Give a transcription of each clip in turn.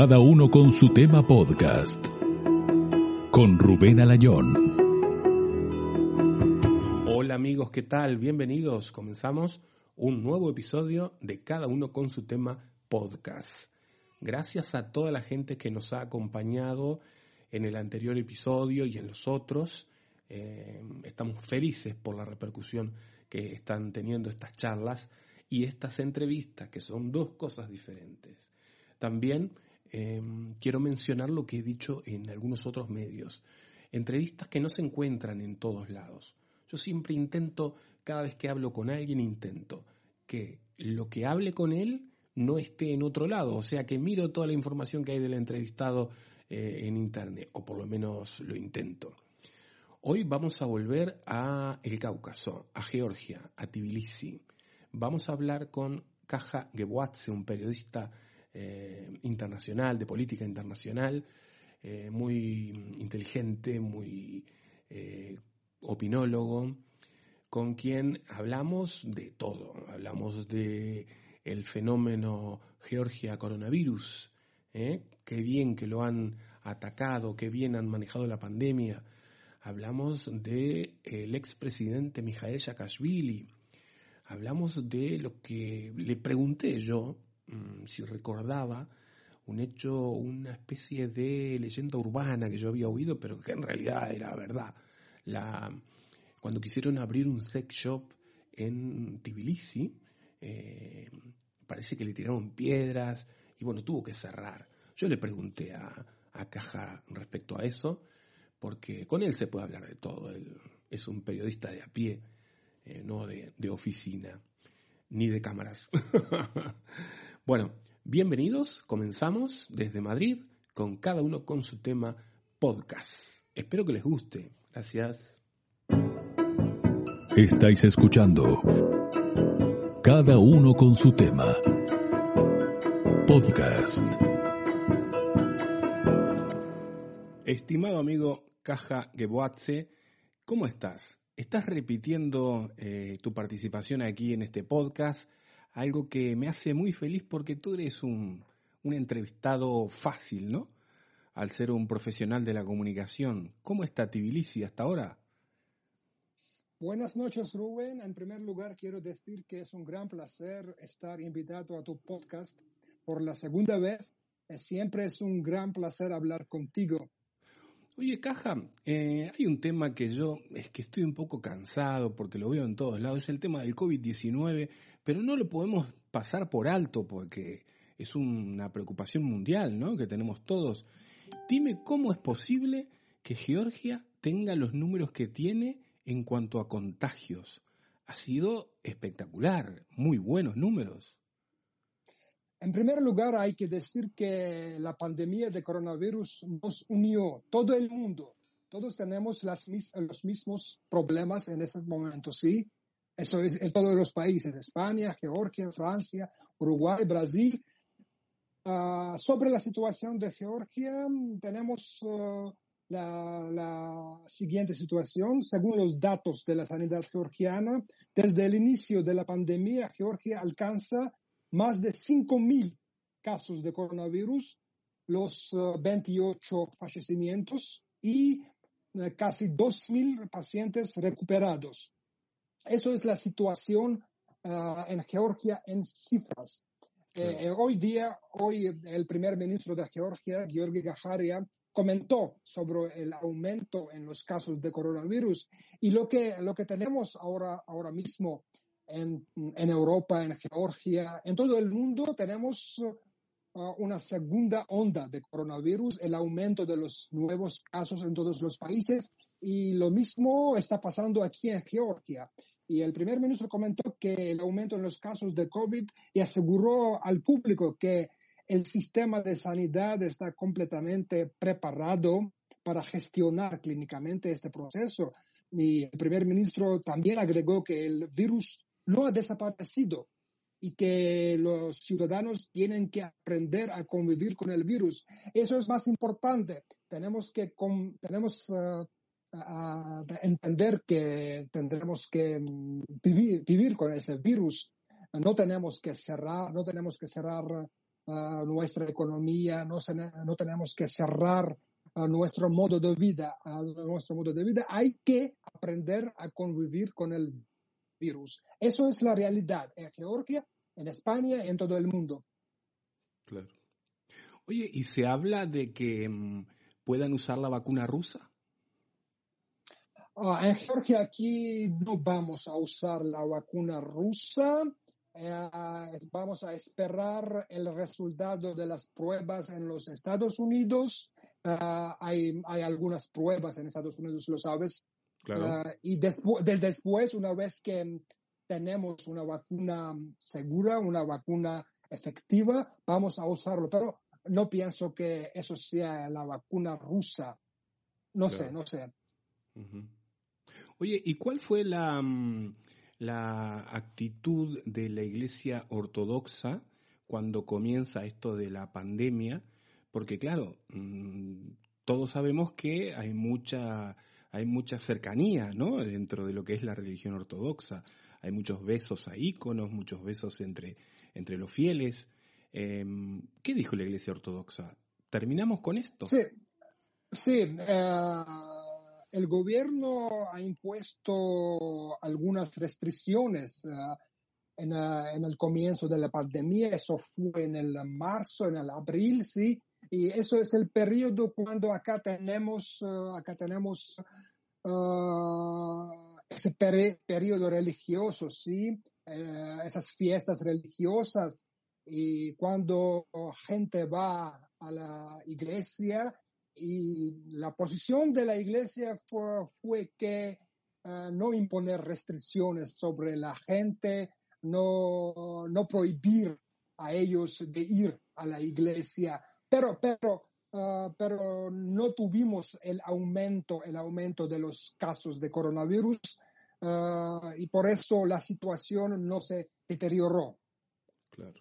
Cada uno con su tema podcast. Con Rubén Alayón. Hola amigos, ¿qué tal? Bienvenidos. Comenzamos un nuevo episodio de Cada uno con su tema podcast. Gracias a toda la gente que nos ha acompañado en el anterior episodio y en los otros. Eh, estamos felices por la repercusión que están teniendo estas charlas y estas entrevistas, que son dos cosas diferentes. También em, quiero mencionar lo que he dicho en algunos otros medios. Entrevistas que no se encuentran en todos lados. Yo siempre intento, cada vez que hablo con alguien, intento que lo que hable con él no esté en otro lado. O sea, que miro toda la información que hay del entrevistado eh, en Internet, o por lo menos lo intento. Hoy vamos a volver a el Cáucaso, a Georgia, a Tbilisi. Vamos a hablar con Kaja Gebwatze, un periodista eh, internacional, de política internacional, eh, muy inteligente, muy eh, opinólogo, con quien hablamos de todo. Hablamos de el fenómeno Georgia coronavirus, qué bien que lo han atacado, qué bien han manejado la pandemia, hablamos de el expresidente Mijael Saakashvili, hablamos de lo que le pregunté yo, si recordaba, un hecho, una especie de leyenda urbana que yo había oído, pero que en realidad era verdad. La, cuando quisieron abrir un sex shop en Tbilisi, eh, parece que le tiraron piedras y bueno, tuvo que cerrar. Yo le pregunté a, Caja respecto a eso porque con él se puede hablar de todo. Él es un periodista de a pie, eh, no de, oficina, ni de cámaras. bueno, bienvenidos, comenzamos desde Madrid, con cada uno con su tema podcast. Espero que les guste. Gracias. Estáis escuchando Cada uno con su tema. Podcast. Estimado amigo Caja Geboatze. ¿Cómo estás? ¿Estás repitiendo eh, tu participación aquí en este podcast? Algo que me hace muy feliz porque tú eres un, un entrevistado fácil, ¿no? Al ser un profesional de la comunicación. ¿Cómo está Tbilisi hasta ahora? Buenas noches, Rubén. En primer lugar, quiero decir que es un gran placer estar invitado a tu podcast por la segunda vez. Siempre es un gran placer hablar contigo. Oye, Caja, eh, hay un tema que yo es que estoy un poco cansado porque lo veo en todos lados, es el tema del COVID-19, pero no lo podemos pasar por alto porque es una preocupación mundial, ¿no? Que tenemos todos. Dime cómo es posible que Georgia tenga los números que tiene en cuanto a contagios. Ha sido espectacular, muy buenos números. En primer lugar, hay que decir que la pandemia de coronavirus nos unió, todo el mundo. Todos tenemos las, los mismos problemas en ese momento, ¿sí? Eso es en todos los países, España, Georgia, Francia, Uruguay, Brasil. Ah, sobre la situación de Georgia, tenemos ah, la, la, siguiente situación. Según los datos de la sanidad georgiana, desde el inicio de la pandemia, Georgia alcanza más de 5.000 casos de coronavirus, los 28 eh, fallecimientos y eh, casi 2.000 pacientes recuperados. Eso es la situación eh, en Georgia en cifras. hoy día, hoy el primer ministro de Georgia, Georgi Gajaria, comentó sobre el aumento en los casos de coronavirus y lo que, lo que tenemos ahora, ahora mismo en, Europa, en Georgia, en todo el mundo tenemos uh, una segunda onda de coronavirus, el aumento de los nuevos casos en todos los países y lo mismo está pasando aquí en Georgia. Y el primer ministro comentó que el aumento en los casos de COVID y aseguró al público que el sistema de sanidad está completamente preparado para gestionar clínicamente este proceso. Y el primer ministro también agregó que el virus no ha desaparecido y que los ciudadanos tienen que aprender a convivir con el virus. Eso es más importante. Tenemos que tenemos uh, entender que tendremos que mm, vivir, vivir, con ese virus. No tenemos que cerrar, no tenemos que cerrar nuestra economía, no, no tenemos que cerrar nuestro modo de vida, a nuestro modo de vida, hay que aprender a convivir con el virus. Eso es la realidad en Georgia, en España, en todo el mundo. Claro. Oye, ¿y se habla de que mm, puedan usar la vacuna rusa? Ah, en Georgia aquí no vamos a usar la vacuna rusa. Eh, vamos a esperar el resultado de las pruebas en los Estados Unidos. Ah, hay, hay, algunas pruebas en Estados Unidos, lo sabes. Ah, y después, después, una vez que tenemos una vacuna segura, una vacuna efectiva, vamos a usarlo. Pero no pienso que eso sea la vacuna rusa. No sé, no sé. Oye, ¿y cuál fue la, mm, la actitud de la Iglesia Ortodoxa cuando comienza esto de la pandemia? Porque claro, mm, todos sabemos que hay mucha, hay mucha cercanía, ¿no? Dentro de lo que es la religión ortodoxa. Hay muchos besos a íconos, muchos besos entre, entre los fieles. Em, ¿Qué dijo la Iglesia Ortodoxa? ¿Terminamos con esto? Sí, sí. Eh, el gobierno ha impuesto algunas restricciones eh, eh, en, el comienzo de la pandemia. Eso fue en el marzo, en el abril, sí. Y eso es el periodo cuando acá tenemos, acá tenemos ese periodo religioso, sí. esas fiestas religiosas y cuando gente va a la iglesia y la posición de la iglesia fue, que eh, no imponer restricciones sobre la gente, no, no prohibir a ellos de ir a la iglesia, pero, pero, eh, pero no tuvimos el aumento, el aumento de los casos de coronavirus eh, y por eso la situación no se deterioró. Claro.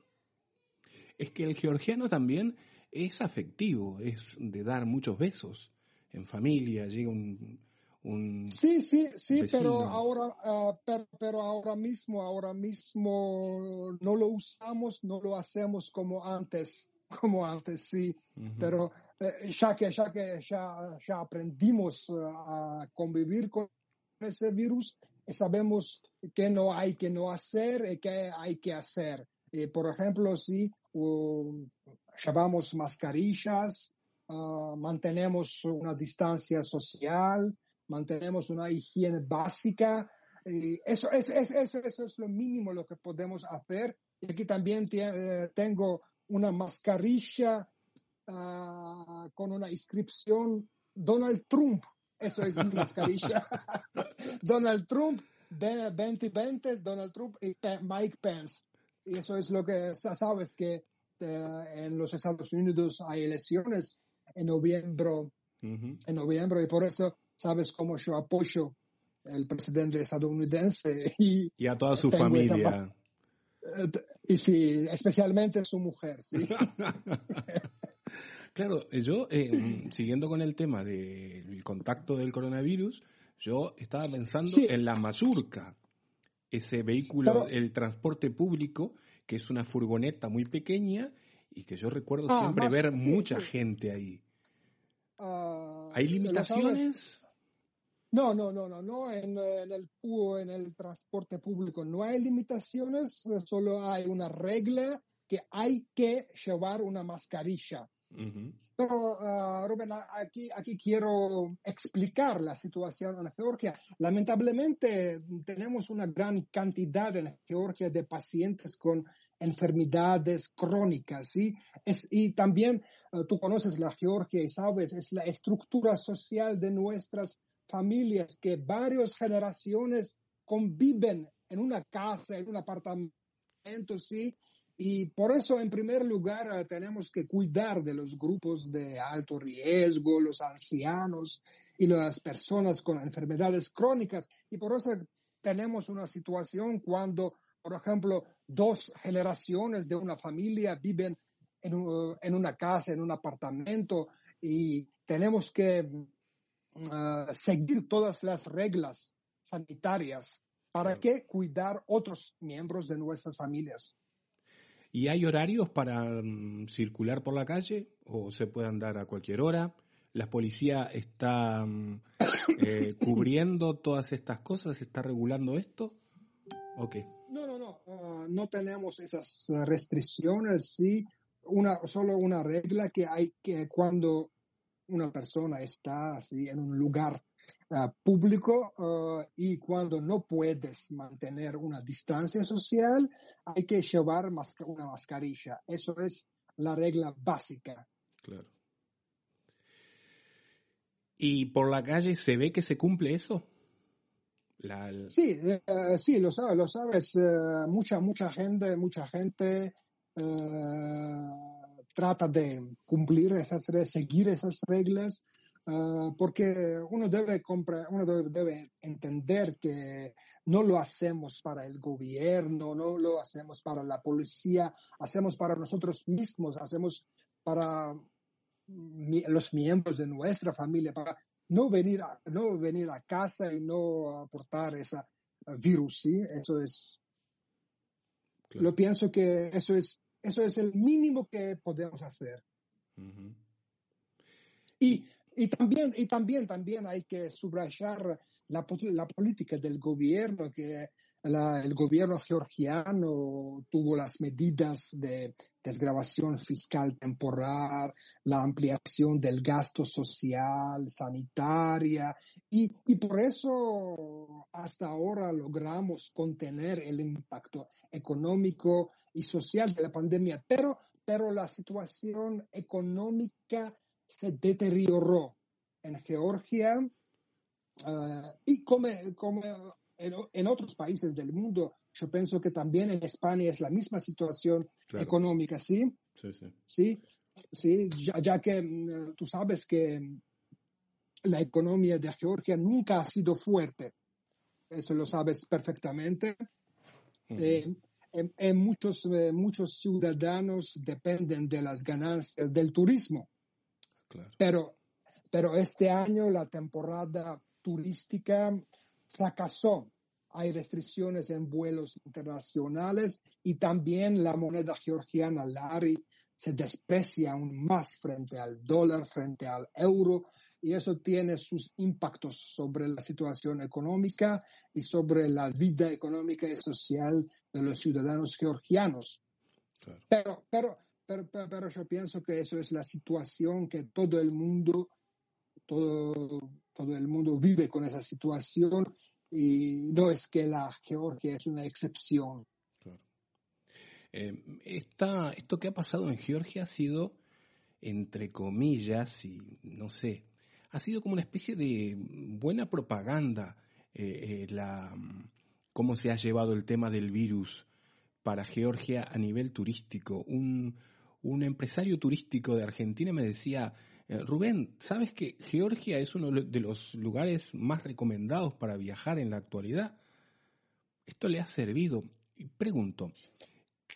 Es que el georgiano también es afectivo, es de dar muchos besos en familia, llega un... un sí, sí, sí, pero ahora, ah, pero, ahora mismo, ahora mismo no lo usamos, no lo hacemos como antes, como antes, sí, pero eh, ya que, ya que ya, ya aprendimos ah, a convivir con ese virus, sabemos qué no hay que no hacer y qué hay que hacer. Eh, por ejemplo, si llevamos mascarillas, ah, mantenemos una distancia social, mantenemos una higiene básica. Y eso, eso, eso, eso es lo mínimo lo que podemos hacer. Y aquí también eh, tengo una mascarilla ah, con una inscripción Donald Trump. Eso es mi mascarilla. Donald Trump, 2020, Donald Trump y Mike Pence. Y eso es lo que sabes que en los Estados Unidos hay elecciones en noviembre, en noviembre, y por eso sabes cómo yo apoyo al presidente estadounidense y, y a toda su familia. Eh, y sí, especialmente su mujer, sí. claro, yo, eh, siguiendo con el tema del contacto del coronavirus, yo estaba pensando en la mazurca ese vehículo, el transporte público, que es una furgoneta muy pequeña y que yo recuerdo ah, siempre ver mucha gente ahí. Ah, ¿Hay limitaciones? No, no, no, no, no. En, en, el, en el transporte público no hay limitaciones, solo hay una regla que hay que llevar una mascarilla. Pero, uh, Rubén, aquí, aquí quiero explicar la situación en Georgia. Lamentablemente, tenemos una gran cantidad en Georgia de pacientes con enfermedades crónicas, ¿sí? Es, y también uh, tú conoces la Georgia y sabes, es la estructura social de nuestras familias que varias generaciones conviven en una casa, en un apartamento, ¿sí? Y por eso, en primer lugar, eh, tenemos que cuidar de los grupos de alto riesgo, los ancianos y las personas con enfermedades crónicas. Y por eso tenemos una situación cuando, por ejemplo, dos generaciones de una familia viven en, una casa, en un apartamento, y tenemos que uh, seguir todas las reglas sanitarias para que cuidar otros miembros de nuestras familias. ¿Y hay horarios para mm, circular por la calle o se puede andar a cualquier hora? ¿La policía está mm, eh, cubriendo todas estas cosas? ¿Está regulando esto? ¿O qué? No, no, no. Ah, no tenemos esas restricciones. Sí, una, solo una regla que hay que cuando una persona está así en un lugar ah, público ah, y cuando no puedes mantener una distancia social, hay que llevar una mascarilla. Eso es la regla básica. Claro. ¿Y por la calle se ve que se cumple eso? Sí, eh, sí, lo sabes, lo sabes. Eh, mucha, mucha gente, mucha gente eh, trata de cumplir esas, seguir esas reglas, porque uno debe, comprar, uno debe, entender que no lo hacemos para el gobierno, no lo hacemos para la policía, hacemos para nosotros mismos, hacemos para los miembros de nuestra familia, para no venir a, no venir a casa y no aportar ese virus, ¿sí? Eso es, lo pienso que eso es, eso es el mínimo que podemos hacer. y, y, también, y también, también hay que subrayar la, la política del gobierno que el gobierno georgiano tuvo las medidas de desgrabación fiscal temporal, la ampliación del gasto social, sanitaria, y, por eso hasta ahora logramos contener el impacto económico y social de la pandemia, pero, pero la situación económica se deterioró en Georgia. Uh, y como, como en, otros países del mundo, yo pienso que también en España es la misma situación económica, ¿sí? Sí, sí. Sí, sí ya, que mm, tú sabes que la economía de Georgia nunca ha sido fuerte. Eso lo sabes perfectamente. Eh, en, muchos, eh, muchos ciudadanos dependen de las ganancias del turismo. Claro. Pero, pero este año la temporada turística fracasó. Hay restricciones en vuelos internacionales y también la moneda georgiana lari se desprecia aún más frente al dólar, frente al euro, y eso tiene sus impactos sobre la situación económica y sobre la vida económica y social de los ciudadanos georgianos. Pero, pero, pero, pero, yo pienso que eso es la situación que todo el mundo, todo, todo el mundo vive con esa situación y no es que la Georgia es una excepción. Eh, esto que ha pasado en Georgia ha sido, entre comillas, y no sé, ha sido como una especie de buena propaganda eh, eh, la, cómo se ha llevado el tema del virus para Georgia a nivel turístico. Un, un empresario turístico de Argentina me decía, eh, Rubén, ¿sabes que Georgia es uno de los lugares más recomendados para viajar en la actualidad? Esto le ha servido. Y pregunto,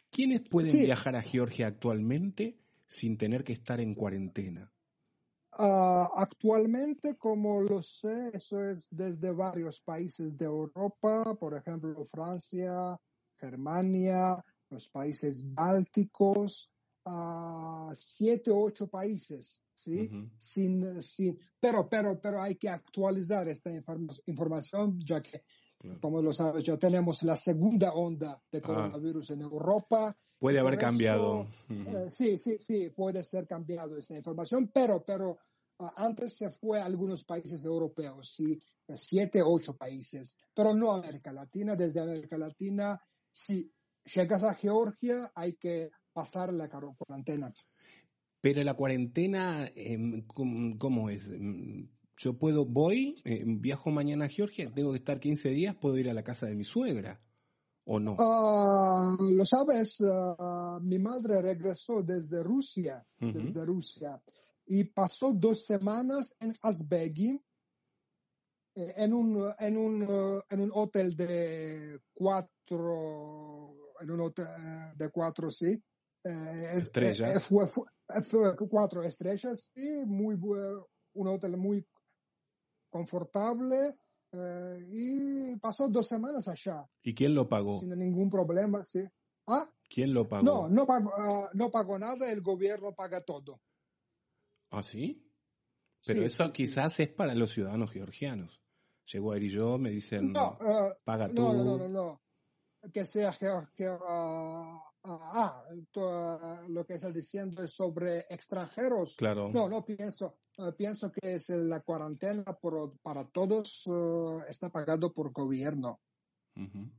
¿quiénes pueden viajar a Georgia actualmente sin tener que estar en cuarentena? Ah, actualmente, como lo sé, eso es desde varios países de Europa, por ejemplo, Francia, Germania, los países bálticos, a siete o ocho países, ¿sí? sin, sin, pero, pero, pero hay que actualizar esta información, ya que, como lo sabes, ya tenemos la segunda onda de ah. coronavirus en Europa. Puede haber cambiado. Eh, sí, sí, sí, puede ser cambiado esta información, pero, pero ah, antes se fue a algunos países europeos, sí, siete, ocho países, pero no América Latina. Desde América Latina, si llegas a Georgia, hay que pasar la cuarentena. Pero la cuarentena, em, ¿cómo es? Yo puedo, voy, em, viajo mañana a Georgia, tengo que estar 15 días, puedo ir a la casa de mi suegra, ¿o no? Ah, lo sabes, ah, mi madre regresó desde Rusia, desde Rusia, y pasó dos semanas en Asbegi, eh, en un, en un, uh, en un hotel de cuatro, en un hotel eh, de cuatro, sí, eh, estrellas. fue, cuatro estrellas y muy un hotel muy confortable eh, y pasó dos semanas allá. ¿Y quién lo pagó? Sin ningún problema, sí. ¿Ah? ¿Quién lo pagó? No, no pagó, ah, no pagó nada, el gobierno paga todo. ¿Ah, sí? Pero Sí, eso sí, sí. quizás es para los ciudadanos georgianos. Llego a ir y yo, me dicen, No, ah, paga tú. no, no, no, no, no. Que sea geo- geo- ah, ah, lo que estás diciendo es sobre extranjeros. Claro. No, no pienso. ah, pienso que es la cuarentena por- para todos ah, está pagado por gobierno. Ujú.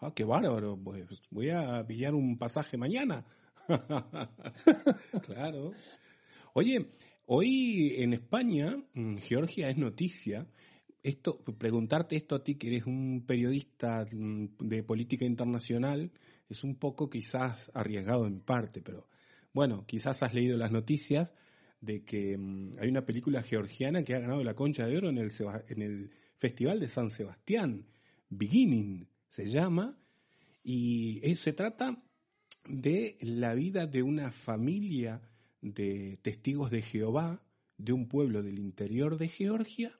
Ah, qué bárbaro. Pues voy a pillar un pasaje mañana. claro. Oye, hoy en España, mm, Georgia es noticia. Esto, preguntarte esto a ti que eres un periodista mm, de política internacional es un poco quizás arriesgado en parte, pero bueno, quizás has leído las noticias de que mm, hay una película georgiana que ha ganado la Concha de Oro en el, en el Festival de San Sebastián. Beginning se llama, y eh, se trata de la vida de una familia de testigos de Jehová de un pueblo del interior de Georgia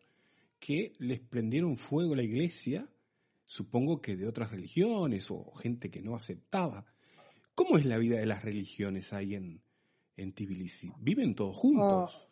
que les prendieron fuego a la iglesia, supongo que de otras religiones o gente que no aceptaba. ¿Cómo es la vida de las religiones ahí en, en Tbilisi? ¿Viven todos juntos?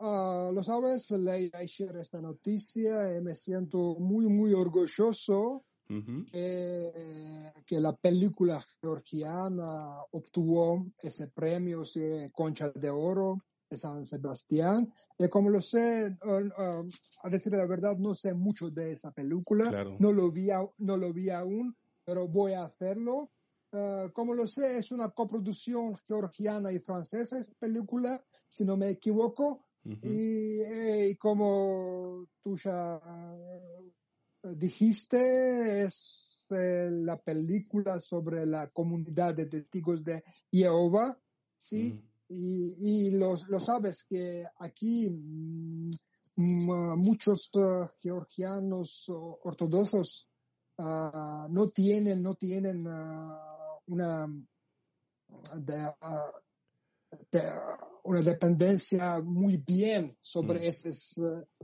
Ah, lo sabes, leí ayer esta noticia y me siento muy, muy orgulloso Ujú. que, que la película georgiana obtuvo ese premio, ese Concha de Oro San Sebastián. Y como lo sé, uh, uh, a decir la verdad, no sé mucho de esa película, Claro. no, lo vi, au- no lo vi aún, pero voy a hacerlo. Uh, como lo sé, es una coproducción georgiana y francesa esa película, si no me equivoco. Y, eh, y como tú ya eh, dijiste, es eh, la película sobre la comunidad de testigos de Jehová, ¿sí? Y, y los, lo sabes que aquí mm, mm, muchos eh, georgianos ortodoxos ah, no tienen, no tienen ah, una, de- ah, de- una dependencia muy bien sobre Mm. esos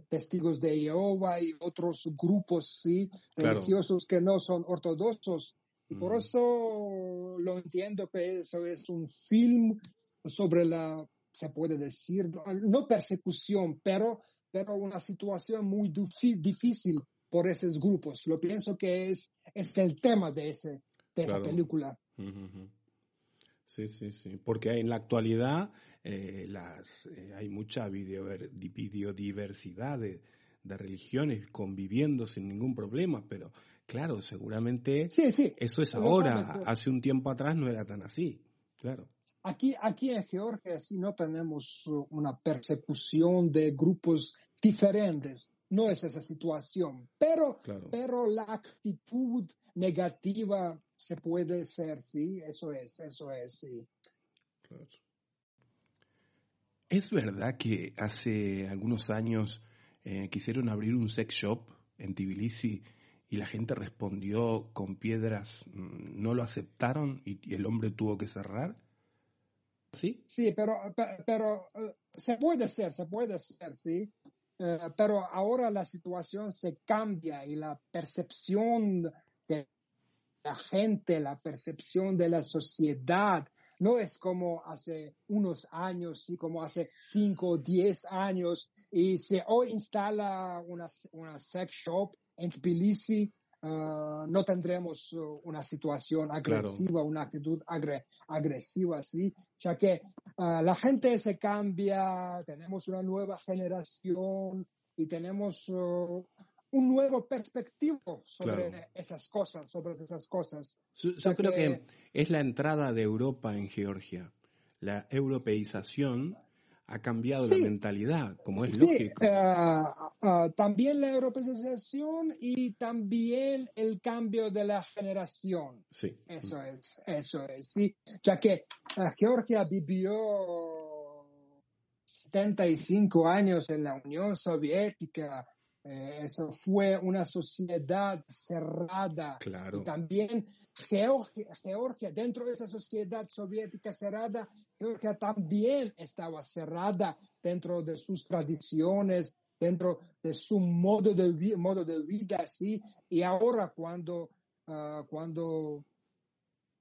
testigos de Jehová y otros grupos sí Claro. religiosos que no son ortodoxos y por Mm. eso lo entiendo que eso es un film sobre la se puede decir no persecución pero pero una situación muy difícil por esos grupos lo pienso que es es el tema de ese de esa película. Sí, sí, sí. Porque en la actualidad eh, las, eh, hay mucha di- biodiversidad de, de religiones conviviendo sin ningún problema, pero claro, seguramente sí sí eso es ahora. Hace un tiempo atrás no era tan así. Claro. Aquí, aquí en Georgia sí no tenemos uh, una persecución de grupos diferentes. No es esa situación. Pero, Claro. pero la actitud negativa se puede ser, sí. Eso es, eso es, sí. Claro. ¿Es verdad que hace algunos años eh, quisieron abrir un sex shop en Tbilisi y la gente respondió con piedras, mm, no lo aceptaron y, y el hombre tuvo que cerrar? ¿Sí? Sí, pero, pe- pero eh, se puede ser, se puede ser, sí. Eh, pero ahora la situación se cambia y la percepción de la gente, la percepción de la sociedad, no es como hace unos años, sí, como hace cinco o diez años. Y si hoy instala una, una sex shop en Tbilisi, ah, no tendremos uh, una situación agresiva, una actitud agre- agresiva, sí, ya que ah, la gente se cambia, tenemos una nueva generación y tenemos uh, un nuevo perspectivo sobre Claro. esas cosas, sobre esas cosas. Yo, creo que que- es la entrada de Europa en Georgia. La europeización ha cambiado Sí. la mentalidad, como es Sí, lógico. ah, también la europeización y también el cambio de la generación. Sí. Eso es, eso es, sí. Ya que eh, Georgia vivió 75 años en la Unión Soviética. Eh, eso fue una sociedad cerrada. Claro. Y también Georgia, Georgia, dentro de esa sociedad soviética cerrada, Georgia también estaba cerrada dentro de sus tradiciones, dentro de su modo de, modo de vida, ¿sí? Y ahora cuando, ah, cuando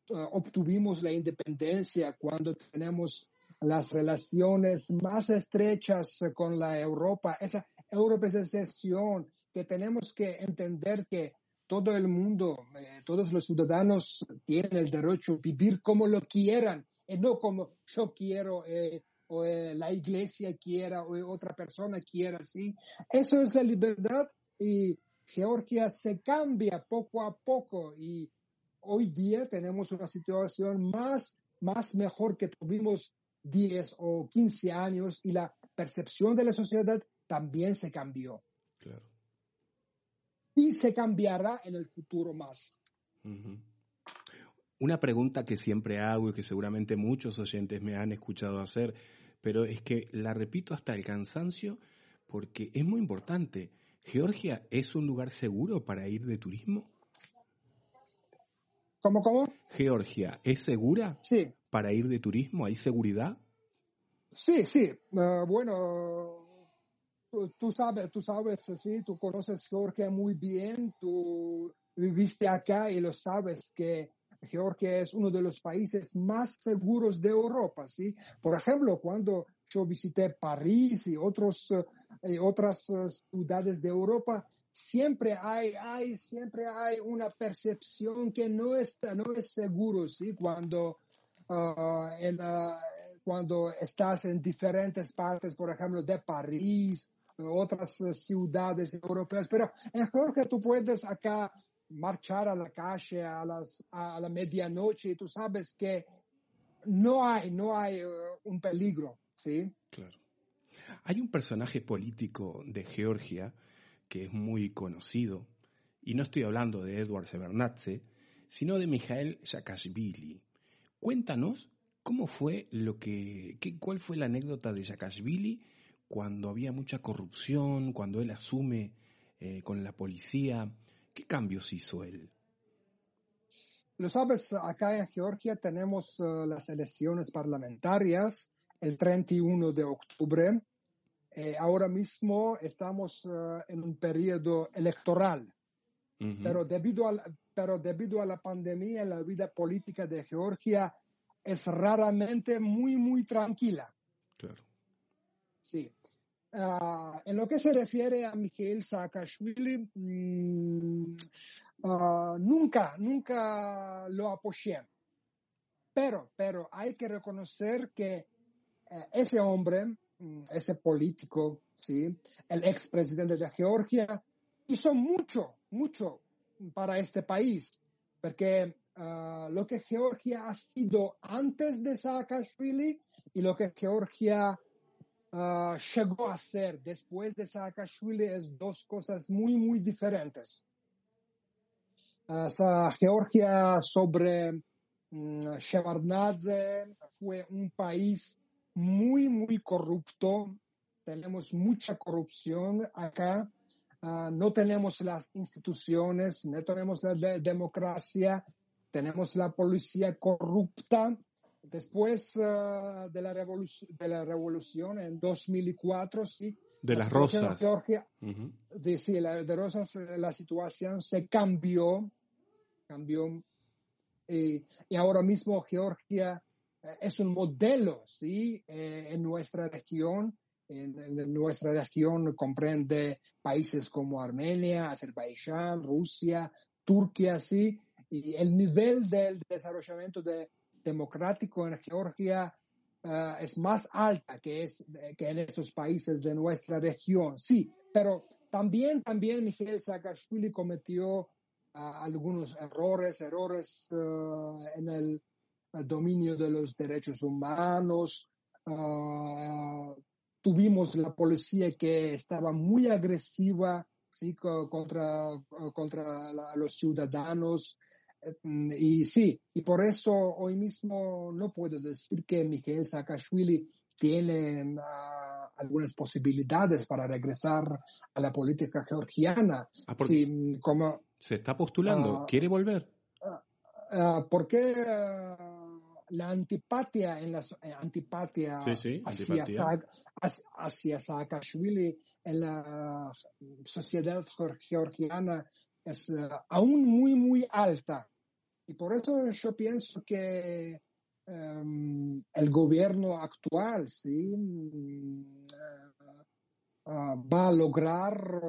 obtuvimos la independencia, cuando tenemos las relaciones más estrechas con la Europa, esa europeización que tenemos que entender que todo el mundo, eh, todos los ciudadanos tienen el derecho a vivir como lo quieran y no como yo quiero eh, o eh, la iglesia quiera o otra persona quiera, ¿sí? Eso es la libertad y Georgia se cambia poco a poco y hoy día tenemos una situación más, más mejor que tuvimos 10 o 15 años y la percepción de la sociedad también se cambió. Claro. Y se cambiará en el futuro más. Una pregunta que siempre hago y que seguramente muchos oyentes me han escuchado hacer, pero es que la repito hasta el cansancio porque es muy importante. ¿Georgia es un lugar seguro para ir de turismo? ¿Cómo, cómo? Georgia, ¿es segura sí. para ir de turismo? ¿Hay seguridad? Sí, sí. Uh, bueno, tú, sabes, tú sabes, sí, tú conoces Georgia muy bien, tú viviste acá y lo sabes que Georgia es uno de los países más seguros de Europa, ¿sí? Por ejemplo, cuando yo visité París y otros, eh, otras eh, ciudades de Europa, siempre hay, hay, siempre hay una percepción que no está, no es seguro, ¿sí? Cuando, ah, en, cuando estás en diferentes partes, por ejemplo, de París, otras eh, ciudades europeas, pero mejor que tú puedes acá marchar a la calle a, las, a la medianoche y tú sabes que no hay, no hay eh, un peligro, ¿sí? Claro. Hay un personaje político de Georgia que es muy conocido, y no estoy hablando de Edward Severnatze, sino de Mikhail Saakashvili. Cuéntanos cómo fue lo que, qué, cuál fue la anécdota de Saakashvili cuando había mucha corrupción, cuando él asume eh, con la policía. ¿Qué cambios hizo él? Lo sabes, acá en Georgia tenemos uh, las elecciones parlamentarias el 31 de octubre eh, ahora mismo estamos eh, en un periodo electoral, pero, debido a, pero debido a la pandemia, la vida política de Georgia es raramente muy, muy tranquila. Claro. Sí. Ah, en lo que se refiere a Mikhail Saakashvili, ah, nunca, nunca lo apoyé. Pero, pero hay que reconocer que eh, ese hombre Mm, ese político, ¿sí? el expresidente de Georgia, hizo mucho, mucho para este país, porque ah, lo que Georgia ha sido antes de Saakashvili y lo que Georgia ah, llegó a ser después de Saakashvili es dos cosas muy, muy diferentes. Uh, Georgia sobre um, Shevardnadze fue un país muy, muy corrupto. Tenemos mucha corrupción acá. Ah, no tenemos las instituciones, no tenemos la democracia, tenemos la policía corrupta. Después uh, de, la de la revolución en 2004, sí. De las rosas. Georgia, de, sí, la, de rosas, eh, la situación se cambió, cambió. y ahora mismo Georgia es un modelo, ¿sí? Eh, en nuestra región, en, nuestra región comprende países como Armenia, Azerbaiyán, Rusia, Turquía, ¿sí? Y el nivel del desarrollamiento democrático en Georgia eh, es más alta que, es, que en estos países de nuestra región, sí, pero también, también Miguel Saakashvili cometió ah, algunos errores, errores eh, en el dominio de los derechos humanos. Ah, tuvimos la policía que estaba muy agresiva ¿sí? contra, contra los ciudadanos. Y sí, y por eso hoy mismo no puedo decir que Miguel Saakashvili tiene ah, algunas posibilidades para regresar a la política georgiana. Ah, como, se está postulando, ¿quiere volver? porque la antipatía en la eh, antipatía, Hacia, Saakashvili en la sociedad georgiana es aún muy muy alta y por eso yo pienso que em, el gobierno actual sí mm, va a lograr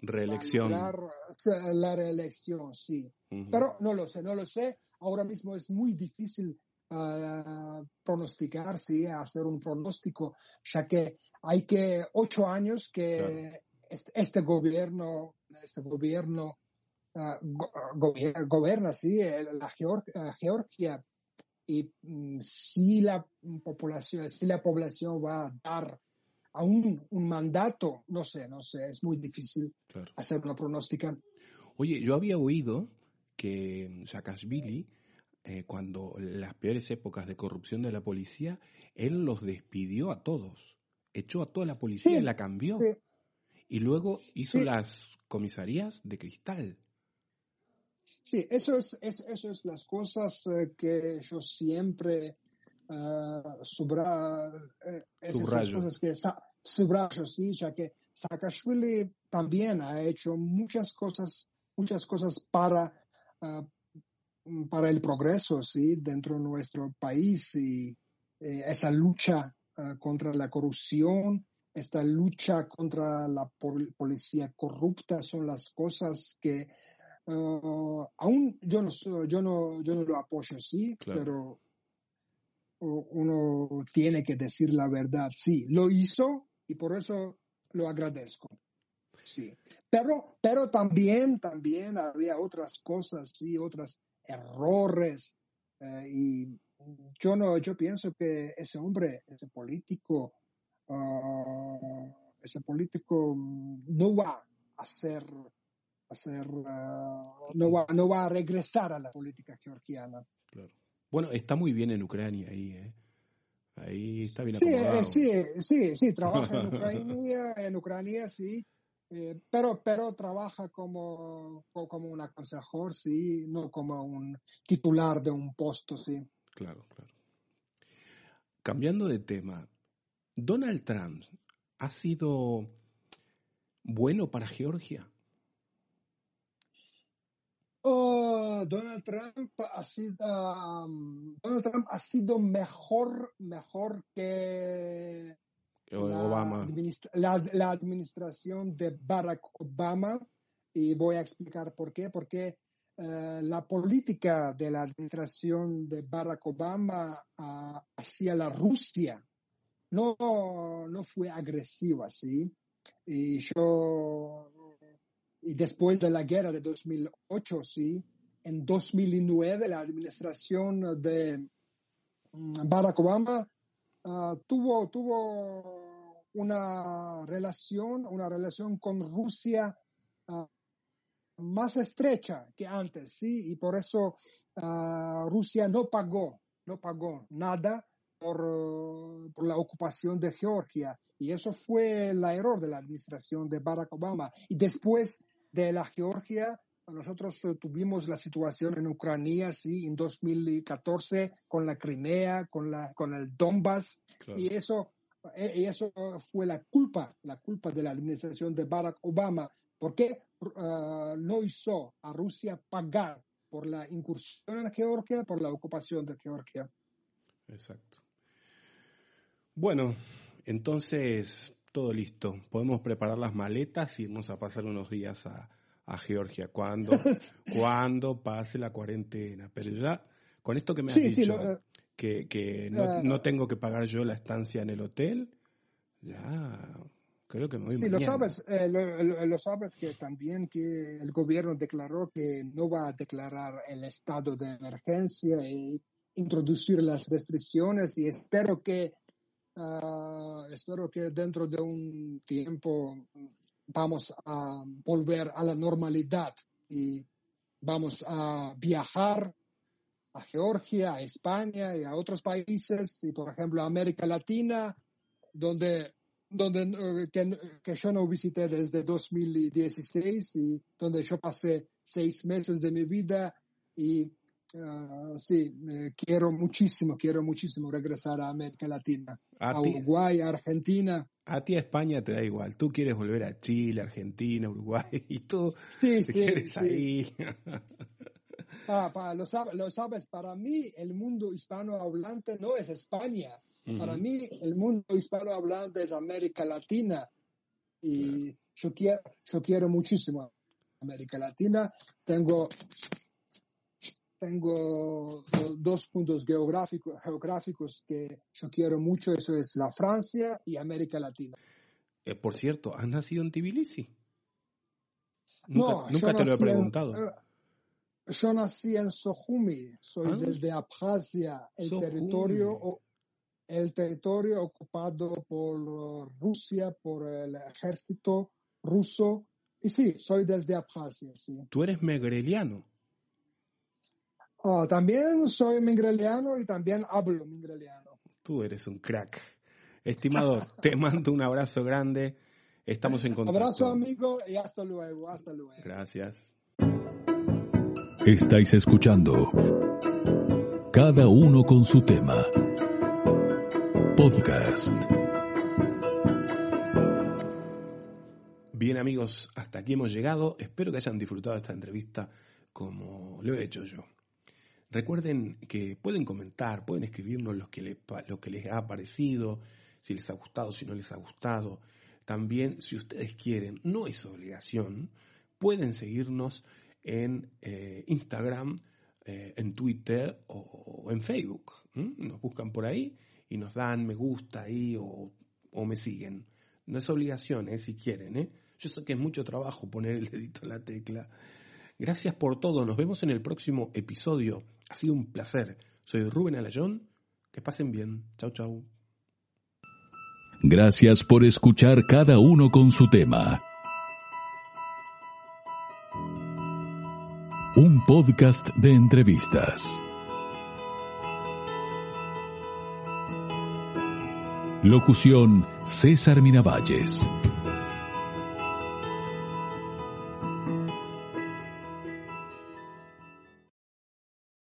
reelección. la reelección, sí. Pero no lo sé, no lo sé. Ahora mismo es muy difícil pronosticar, sí, hacer un pronóstico, ya que hay que ocho años que este, gobierno, este gobierno uh, gobierna, sí, la Georgia, y mm, si la población, si la población va a dar aún un mandato, no sé, no sé, es muy difícil hacer una pronóstica. Oye, yo había oído que Saakashvili, eh, cuando las peores épocas de corrupción de la policía, él los despidió a todos, echó a toda la policía y la cambió. Y luego hizo las comisarías de cristal. Sí, eso es, eso es las cosas eh, que yo siempre uh, subra, eh, subrayo. que subrayo, sí, ya que Saakashvili también ha hecho muchas cosas, muchas cosas para, uh, para el progreso, sí, dentro de nuestro país y eh, esa lucha uh, contra la corrupción, esta lucha contra la policía corrupta son las cosas que aún yo no, yo no, yo no lo apoyo, sí, pero uno tiene que decir la verdad. Sí, lo hizo y por eso lo agradezco. Sí. Pero, pero también, también había otras cosas, sí, otros errores. Eh, y yo no, yo pienso que ese hombre, ese político, ah, ese político no va a ser, hacer ah, no, va, no va a regresar a la política georgiana. Claro. Bueno, está muy bien en Ucrania ahí, ¿eh? Ahí está bien sí, eh, sí, sí, sí, trabaja en Ucrania, en Ucrania, sí. Eh, pero, pero trabaja como, como un aconsejador, sí, no como un titular de un puesto, sí. Claro, claro. Cambiando de tema, Donald Trump ha sido bueno para Georgia. Oh, Donald Trump ha sido Donald Trump ha sido mejor mejor que Obama. La, administración de Barack Obama y voy a explicar por qué porque eh, la política de la administración de Barack Obama ah, hacia la Rusia no, no fue agresiva, ¿sí? Y yo y después de la guerra de 2008, sí, en 2009 la administración de mm, Barack Obama ah, tuvo, tuvo una relación, una relación con Rusia ah, más estrecha que antes, sí, y por eso ah, Rusia no pagó, no pagó nada por, por, la ocupación de Georgia. Y eso fue el error de la administración de Barack Obama. Y después de la Georgia, nosotros eh, tuvimos la situación en Ucrania, sí, en 2014 con la Crimea, con la con el Donbass y eso eh, y eso fue la culpa, la culpa de la administración de Barack Obama, porque uh, no hizo a Rusia pagar por la incursión en Georgia, por la ocupación de Georgia. Exacto. Bueno, entonces todo listo. Podemos preparar las maletas y irnos a pasar unos días a, Georgia cuando, cuando pase la cuarentena. Pero ya, con esto que me has dicho, eh, que, que no, no, tengo que pagar yo la estancia en el hotel, ya creo que me voy Sí, lo sabes, eh, lo, sabes que también que el gobierno declaró que no va a declarar el estado de emergencia y introducir las restricciones y espero que Ah, espero que dentro de un tiempo vamos a volver a la normalidad y vamos a viajar a Georgia, a España y a otros países, y por ejemplo a América Latina, donde, donde eh, que, que, yo no visité desde 2016 y donde yo pasé seis meses de mi vida y Ah, sí, quiero muchísimo, quiero muchísimo regresar a América Latina, a, Uruguay, a Argentina. A ti a España te da igual, tú quieres volver a Chile, Argentina, Uruguay y todo. Sí, sí, quieres ahí. Ah, lo, sabes, para mí el mundo hispanohablante no es España. Para mí el mundo hispanohablante es América Latina. Y yo, quiero, yo quiero muchísimo América Latina. Tengo, tengo dos puntos geográficos, geográficos que yo quiero mucho. Eso es la Francia y América Latina. Eh, por cierto, ¿has nacido en Tbilisi? Nunca, nunca te lo he preguntado. Eh, yo nací en Sohumi, soy ah. desde Abjasia, el territorio, el territorio ocupado por Rusia, por el ejército ruso. Y sí, soy desde Abjasia, sí. ¿Tú eres megreliano? Ah, también soy megreliano y también hablo megreliano. Tú eres un crack. Estimado, te mando un abrazo grande. Estamos en contacto. Abrazo amigo y hasta luego, hasta luego. Gracias. Estáis escuchando Cada uno con su tema. Podcast. Bien amigos, hasta aquí hemos llegado. Espero que hayan disfrutado de esta entrevista como lo he hecho yo. Recuerden que pueden comentar, pueden escribirnos lo que, les, ha parecido, si les ha gustado, si no les ha gustado. También, si ustedes quieren, no es obligación, pueden seguirnos en eh, Instagram, eh, en Twitter o, en Facebook. Nos buscan por ahí y nos dan me gusta ahí o, me siguen. No es obligación, ¿eh? si quieren. ¿eh? Yo sé que es mucho trabajo poner el dedito en la tecla. Gracias por todo. Nos vemos en el próximo episodio. Ha sido un placer. Soy Rubén Alayón. Que pasen bien. Chau, chau. Gracias por escuchar cada uno con su tema. un podcast de entrevistas. Locución César Miravalles.